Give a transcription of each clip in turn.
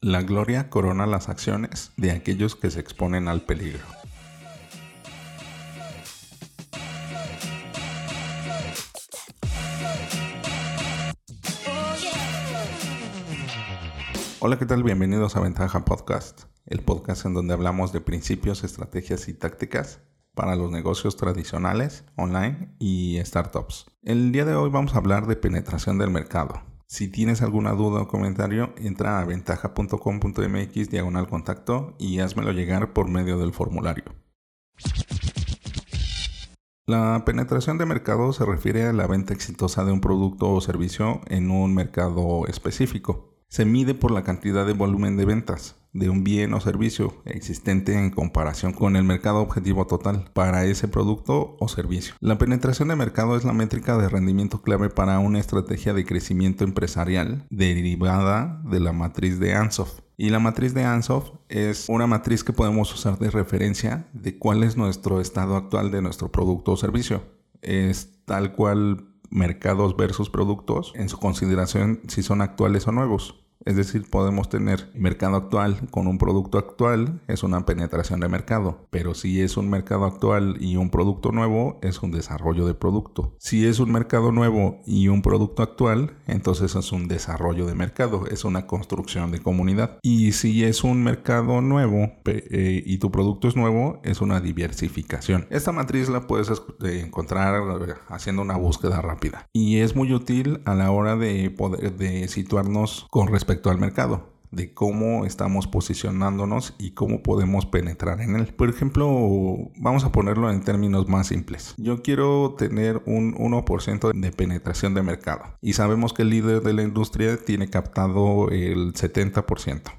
La gloria corona las acciones de aquellos que se exponen al peligro. Hola, ¿qué tal? Bienvenidos a Ventaja Podcast, el podcast en donde hablamos de principios, estrategias y tácticas para los negocios tradicionales, online y startups. El día de hoy vamos a hablar de penetración del mercado. Si tienes alguna duda o comentario, entra a ventaja.com.mx diagonal contacto y házmelo llegar por medio del formulario. La penetración de mercado se refiere a la venta exitosa de un producto o servicio en un mercado específico. Se mide por la cantidad de volumen de ventas, de un bien o servicio existente en comparación con el mercado objetivo total para ese producto o servicio. La penetración de mercado es la métrica de rendimiento clave para una estrategia de crecimiento empresarial derivada de la matriz de Ansoff. Y la matriz de Ansoff es una matriz que podemos usar de referencia de cuál es nuestro estado actual de nuestro producto o servicio. Es tal cual mercados versus productos en su consideración si son actuales o nuevos. Es decir, podemos tener mercado actual con un producto actual, es una penetración de mercado. Pero si es un mercado actual y un producto nuevo, es un desarrollo de producto. Si es un mercado nuevo y un producto actual, entonces es un desarrollo de mercado, es una construcción de comunidad. Y si es un mercado nuevo eh, y tu producto es nuevo, es una diversificación. Esta matriz la puedes encontrar haciendo una búsqueda rápida. Y es muy útil a la hora de poder de situarnos con respecto respecto al mercado de cómo estamos posicionándonos y cómo podemos penetrar en él. Por ejemplo, vamos a ponerlo en términos más simples. Yo quiero tener un 1% de penetración de mercado y sabemos que el líder de la industria tiene captado el 70%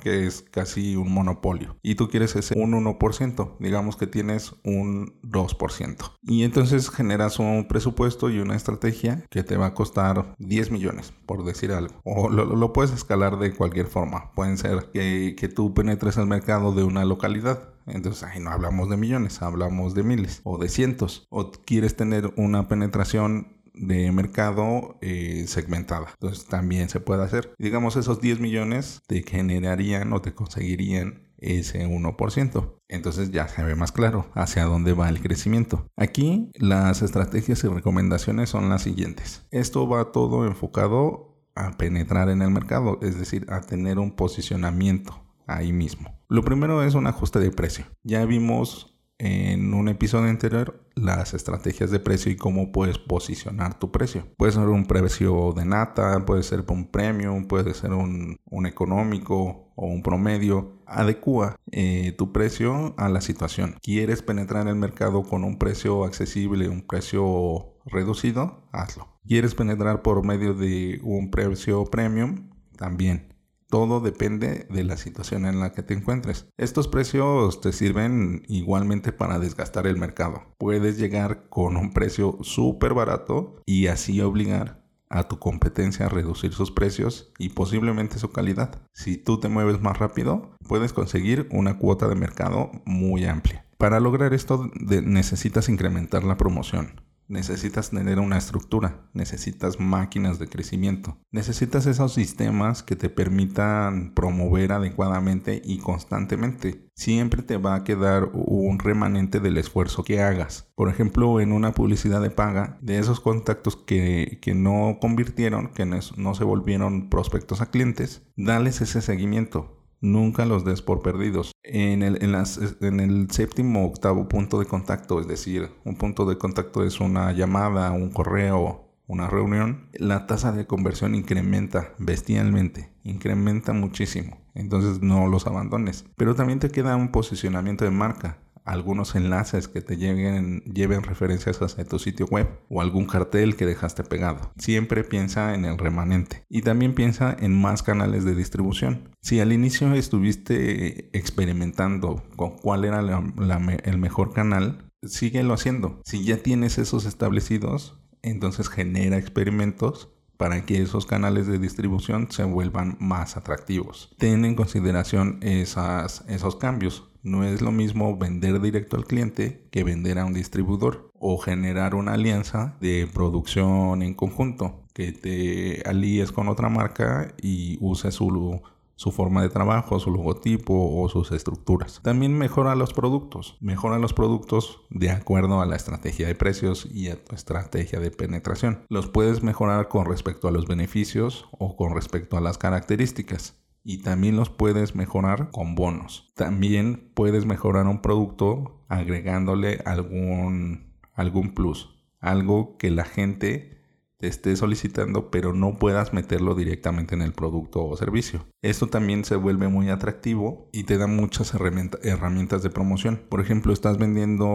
que es casi un monopolio. Y tú quieres ese un 1%, digamos que tienes un 2%. Y entonces generas un presupuesto y una estrategia que te va a costar 10 millones, por decir algo. O lo, puedes escalar de cualquier forma. Pueden ser que, que tú penetres el mercado de una localidad. Entonces ahí no hablamos de millones, hablamos de miles o de cientos. O quieres tener una penetración de mercado eh, segmentada. Entonces también se puede hacer. Digamos, esos 10 millones te generarían o te conseguirían ese 1%. Entonces ya se ve más claro hacia dónde va el crecimiento. Aquí las estrategias y recomendaciones son las siguientes. Esto va todo enfocado a penetrar en el mercado, es decir, a tener un posicionamiento ahí mismo. Lo primero es un ajuste de precio. Ya vimos en un episodio anterior las estrategias de precio y cómo puedes posicionar tu precio. Puede ser un precio de nata, puede ser un premium, puede ser un, económico o un promedio. Adecua eh, tu precio a la situación. ¿Quieres penetrar en el mercado con un precio accesible, un precio reducido? Hazlo. ¿Quieres penetrar por medio de un precio premium? También. Todo depende de la situación en la que te encuentres. Estos precios te sirven igualmente para desgastar el mercado. Puedes llegar con un precio súper barato y así obligar a tu competencia a reducir sus precios y posiblemente su calidad. Si tú te mueves más rápido, puedes conseguir una cuota de mercado muy amplia. Para lograr esto necesitas incrementar la promoción necesitas tener una estructura, necesitas máquinas de crecimiento, necesitas esos sistemas que te permitan promover adecuadamente y constantemente. Siempre te va a quedar un remanente del esfuerzo que hagas. Por ejemplo, en una publicidad de paga, de esos contactos que, no convirtieron, que no se volvieron prospectos a clientes, dales ese seguimiento nunca los des por perdidos. En el, en, las, en el séptimo octavo punto de contacto, es decir, un punto de contacto es una llamada, un correo, una reunión, la tasa de conversión incrementa bestialmente, incrementa muchísimo. Entonces no los abandones. Pero también te queda un posicionamiento de marca algunos enlaces que te lleven, referencias hacia tu sitio web o algún cartel que dejaste pegado. Siempre piensa en el remanente y también piensa en más canales de distribución. Si al inicio estuviste experimentando con cuál era el mejor canal, síguelo haciendo. Si ya tienes esos establecidos, entonces genera experimentos para que esos canales de distribución se vuelvan más atractivos. Ten en consideración esos cambios. No es lo mismo vender directo al cliente que vender a un distribuidor o generar una alianza de producción en conjunto, que te alíes con otra marca y uses su, su forma de trabajo, su logotipo o sus estructuras. También mejora los productos. Mejora los productos de acuerdo a la estrategia de precios y a tu estrategia de penetración. Los puedes mejorar con respecto a los beneficios o con respecto a las características y también los puedes mejorar con bonos. También puedes mejorar un producto agregándole algún, algún plus, algo que la gente te esté solicitando pero no puedas meterlo directamente en el producto o servicio. Esto también se vuelve muy atractivo y te da muchas herramientas de promoción. Por ejemplo, estás vendiendo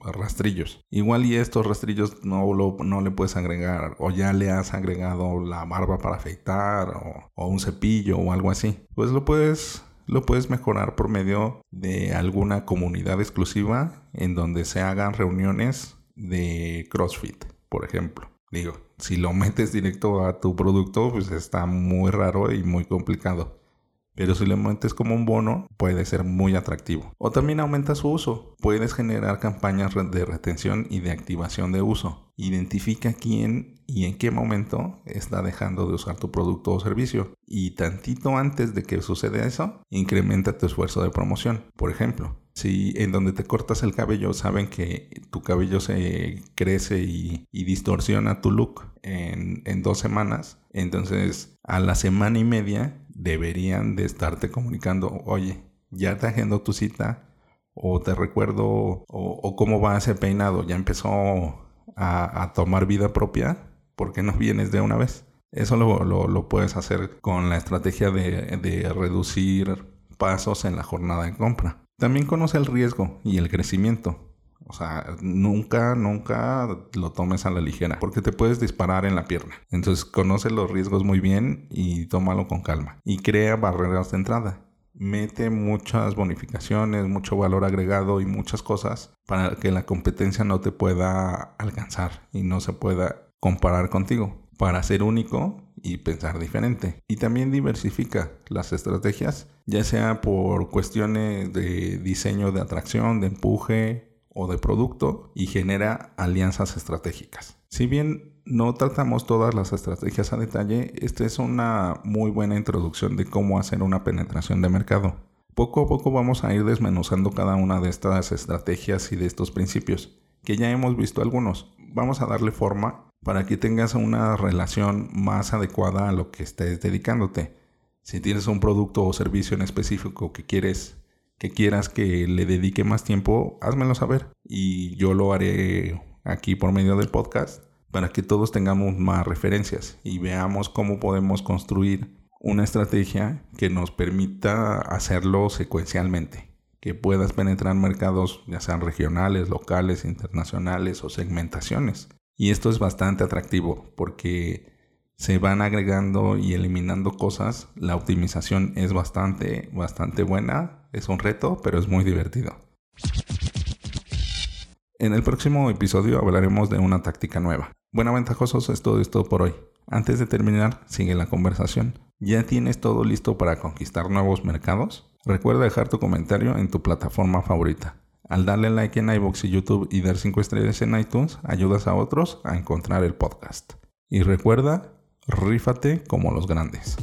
rastrillos. Igual y estos rastrillos no, no le puedes agregar o ya le has agregado la barba para afeitar o, o un cepillo o algo así. Pues lo puedes lo puedes mejorar por medio de alguna comunidad exclusiva en donde se hagan reuniones de CrossFit, por ejemplo. Digo, si lo metes directo a tu producto, pues está muy raro y muy complicado. Pero si lo metes como un bono, puede ser muy atractivo. O también aumenta su uso. Puedes generar campañas de retención y de activación de uso. Identifica quién y en qué momento está dejando de usar tu producto o servicio. Y tantito antes de que suceda eso, incrementa tu esfuerzo de promoción. Por ejemplo, si en donde te cortas el cabello saben que tu cabello se crece y, distorsiona tu look en, dos semanas, entonces a la semana y media deberían de estarte comunicando, oye, ya te agendo tu cita o te recuerdo o, cómo va ese peinado, ya empezó a, tomar vida propia, ¿por qué no vienes de una vez? Eso lo, puedes hacer con la estrategia de reducir pasos en la jornada de compra. También conoce el riesgo y el crecimiento. O sea, nunca, nunca lo tomes a la ligera porque te puedes disparar en la pierna. Entonces conoce los riesgos muy bien y tómalo con calma. Y crea barreras de entrada. Mete muchas bonificaciones, mucho valor agregado y muchas cosas para que la competencia no te pueda alcanzar y no se pueda comparar contigo para ser único y pensar diferente. Y también diversifica las estrategias, ya sea por cuestiones de diseño de atracción, de empuje, o de producto y genera alianzas estratégicas. Si bien no tratamos todas las estrategias a detalle, esta es una muy buena introducción de cómo hacer una penetración de mercado. Poco a poco vamos a ir desmenuzando cada una de estas estrategias y de estos principios, que ya hemos visto algunos. Vamos a darle forma para que tengas una relación más adecuada a lo que estés dedicándote. Si tienes un producto o servicio en específico que quieres que quieras que le dedique más tiempo, házmelo saber. Y yo lo haré aquí por medio del podcast para que todos tengamos más referencias y veamos cómo podemos construir una estrategia que nos permita hacerlo secuencialmente, que puedas penetrar mercados ya sean regionales, locales, internacionales o segmentaciones. Y esto es bastante atractivo porque se van agregando y eliminando cosas. La optimización es bastante, bastante buena. Es un reto, pero es muy divertido. En el próximo episodio hablaremos de una táctica nueva. Bueno, ventajosos, es todo esto por hoy. Antes de terminar, sigue la conversación. ¿Ya tienes todo listo para conquistar nuevos mercados? Recuerda dejar tu comentario en tu plataforma favorita. Al darle like en iBox y YouTube y dar 5 estrellas en iTunes, ayudas a otros a encontrar el podcast. Y recuerda rífate como los grandes.